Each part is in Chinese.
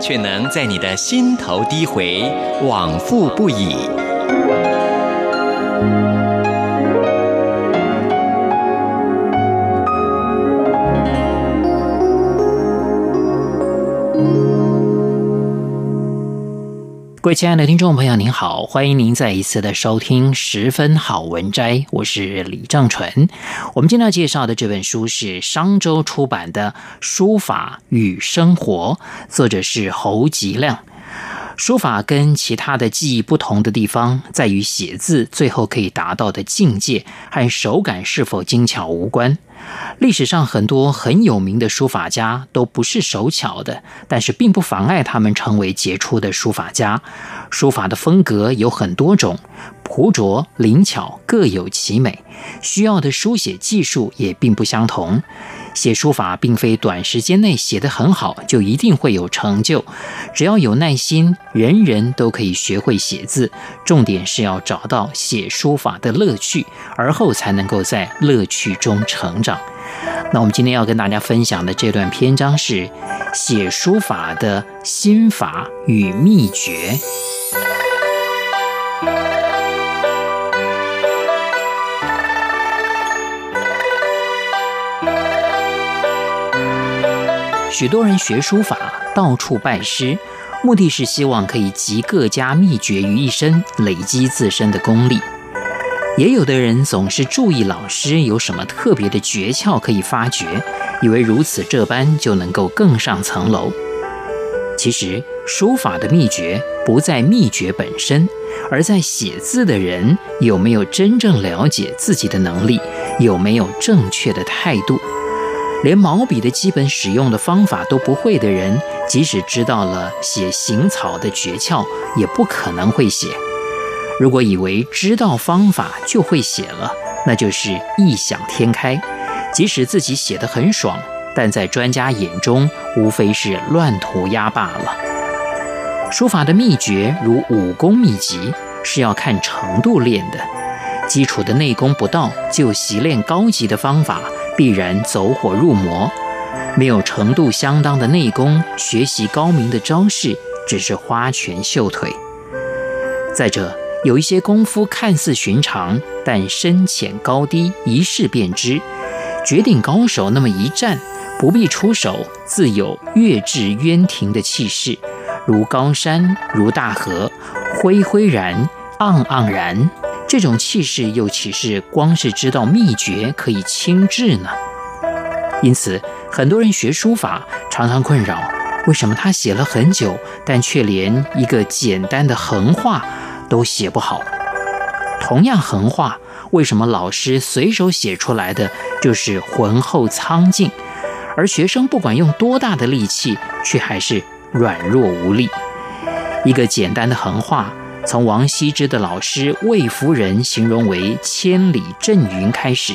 却能在你的心头低回，往复不已。各位亲爱的听众朋友，您好，欢迎您再一次的收听《十分好文摘》，我是李正淳。我们今天要介绍的这本书是商周出版的《书法与生活》，作者是侯吉亮。书法跟其他的技艺不同的地方，在于写字最后可以达到的境界和手感是否精巧无关。历史上很多很有名的书法家都不是手巧的，但是并不妨碍他们成为杰出的书法家。书法的风格有很多种，朴拙灵巧各有其美，需要的书写技术也并不相同。写书法并非短时间内写得很好就一定会有成就，只要有耐心，人人都可以学会写字。重点是要找到写书法的乐趣，而后才能够在乐趣中成长。那我们今天要跟大家分享的这段篇章是写书法的心法与秘诀。许多人学书法，到处拜师，目的是希望可以集各家秘诀于一身，累积自身的功力。也有的人总是注意老师有什么特别的诀窍可以发掘，以为如此这般就能够更上层楼。其实，书法的秘诀不在秘诀本身，而在写字的人有没有真正了解自己的能力，有没有正确的态度。连毛笔的基本使用的方法都不会的人，即使知道了写行草的诀窍，也不可能会写。如果以为知道方法就会写了，那就是异想天开。即使自己写得很爽，但在专家眼中，无非是乱涂鸦罢了。书法的秘诀如武功秘籍，是要看程度练的。基础的内功不到，就习练高级的方法。必然走火入魔，没有程度相当的内功，学习高明的招式只是花拳绣腿。再者，有一些功夫看似寻常，但深浅高低一试便知。绝顶高手那么一站，不必出手，自有跃至渊庭的气势，如高山，如大河，恢恢然，盎盎然。这种气势又岂是光是知道秘诀可以轻置呢？因此，很多人学书法常常困扰：为什么他写了很久，但却连一个简单的横画都写不好？同样横画，为什么老师随手写出来的就是浑厚苍劲，而学生不管用多大的力气，却还是软弱无力？一个简单的横画。从王羲之的老师魏夫人形容为千里阵云开始，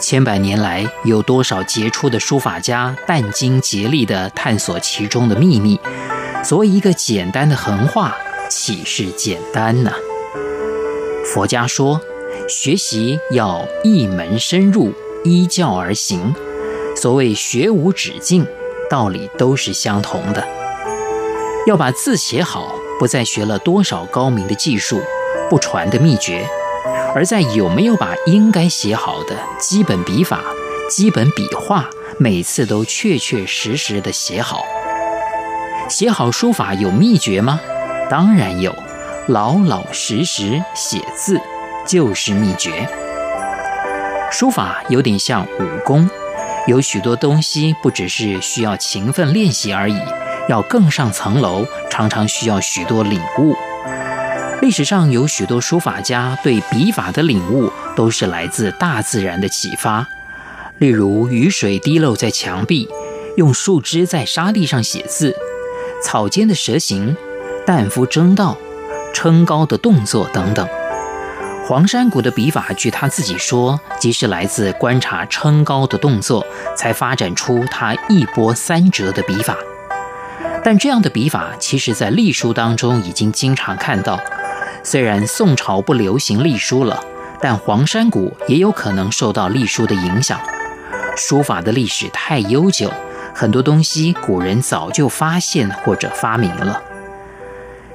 千百年来有多少杰出的书法家殚精竭力地探索其中的秘密？所以一个简单的横画岂是简单呢？佛家说，学习要一门深入，依教而行。所谓学无止境，道理都是相同的。要把字写好。不再学了多少高明的技术，不传的秘诀，而在有没有把应该写好的基本笔法、基本笔画，每次都确确实实的写好。写好书法有秘诀吗？当然有，老老实实写字就是秘诀。书法有点像武功，有许多东西不只是需要勤奋练习而已。要更上层楼，常常需要许多领悟。历史上有许多书法家对笔法的领悟，都是来自大自然的启发。例如，雨水滴漏在墙壁，用树枝在沙地上写字；草间的蛇形，旦夫争道，撑高的动作等等。黄山谷的笔法，据他自己说，即是来自观察撑高的动作，才发展出他一波三折的笔法。但这样的笔法，其实在隶书当中已经经常看到。虽然宋朝不流行隶书了，但黄山谷也有可能受到隶书的影响。书法的历史太悠久，很多东西古人早就发现或者发明了。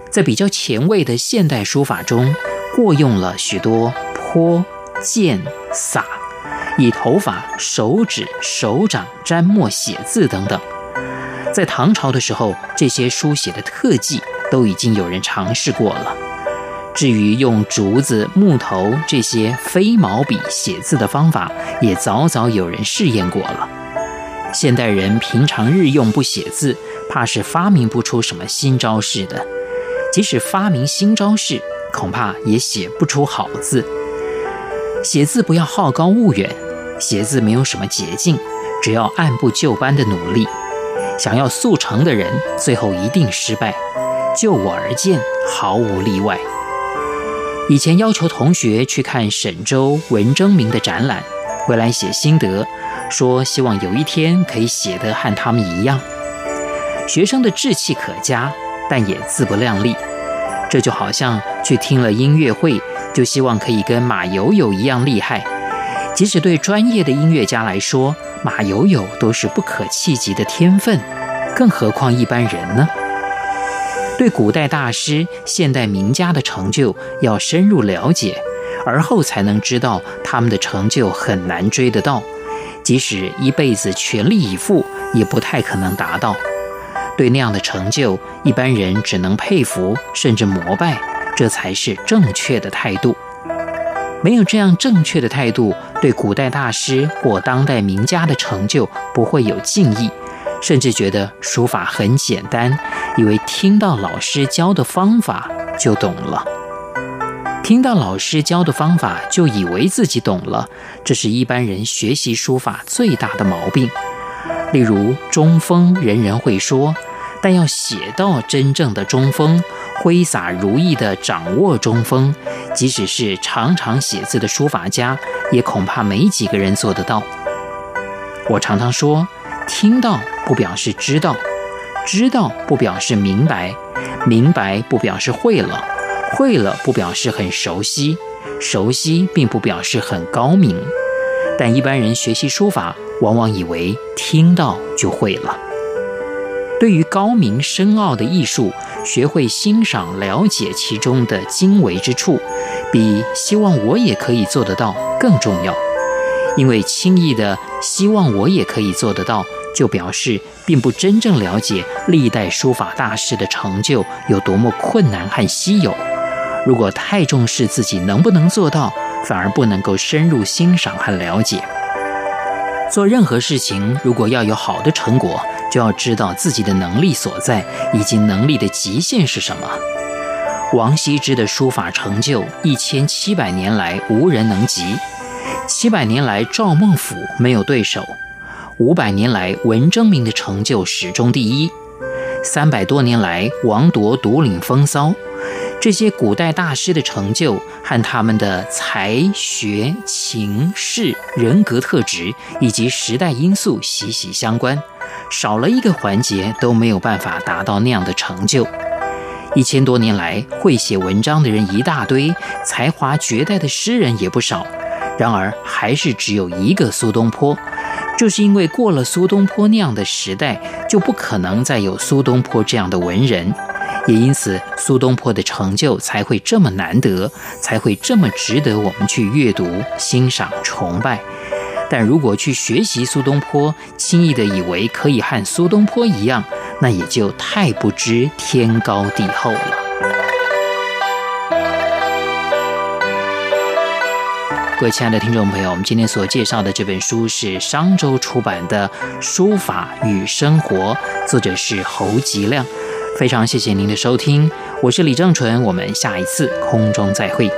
在比较前卫的现代书法中，过用了许多泼、溅、洒，以头发、手指、手掌沾墨写字等等。在唐朝的时候，这些书写的特技都已经有人尝试过了。至于用竹子、木头这些非毛笔写字的方法，也早早有人试验过了。现代人平常日用不写字，怕是发明不出什么新招式的。即使发明新招式，恐怕也写不出好字。写字不要好高骛远，写字没有什么捷径，只要按部就班的努力。想要速成的人，最后一定失败。就我而见，毫无例外。以前要求同学去看沈周、文征明的展览，回来写心得，说希望有一天可以写得和他们一样。学生的志气可嘉，但也自不量力。这就好像去听了音乐会，就希望可以跟马友友一样厉害。即使对专业的音乐家来说，马友友都是不可企及的天分，更何况一般人呢？对古代大师、现代名家的成就要深入了解，而后才能知道他们的成就很难追得到，即使一辈子全力以赴，也不太可能达到。对那样的成就，一般人只能佩服，甚至膜拜，这才是正确的态度。没有这样正确的态度，对古代大师或当代名家的成就不会有敬意，甚至觉得书法很简单，以为听到老师教的方法就懂了。听到老师教的方法就以为自己懂了，这是一般人学习书法最大的毛病。例如中锋，人人会说。但要写到真正的中锋，挥洒如意的掌握中锋，即使是常常写字的书法家，也恐怕没几个人做得到。我常常说，听到不表示知道，知道不表示明白，明白不表示会了，会了不表示很熟悉，熟悉并不表示很高明。但一般人学习书法，往往以为听到就会了。对于高明深奥的艺术，学会欣赏、了解其中的精微之处，比希望我也可以做得到更重要。因为轻易的希望我也可以做得到，就表示并不真正了解历代书法大师的成就有多么困难和稀有。如果太重视自己能不能做到，反而不能够深入欣赏和了解。做任何事情，如果要有好的成果，就要知道自己的能力所在，以及能力的极限是什么。王羲之的书法成就，一千七百年来无人能及；七百年来赵孟頫没有对手；五百年来文征明的成就始终第一；三百多年来王铎独领风骚。这些古代大师的成就和他们的才学、情势、人格特质以及时代因素息息相关，少了一个环节都没有办法达到那样的成就。一千多年来，会写文章的人一大堆，才华绝代的诗人也不少，然而还是只有一个苏东坡，就是因为过了苏东坡那样的时代，就不可能再有苏东坡这样的文人。也因此，苏东坡的成就才会这么难得，才会这么值得我们去阅读、欣赏、崇拜。但如果去学习苏东坡，轻易的以为可以和苏东坡一样，那也就太不知天高地厚了。各位亲爱的听众朋友，我们今天所介绍的这本书是商周出版的《书法与生活》，作者是侯吉亮。非常谢谢您的收听，我是李正淳，我们下一次空中再会。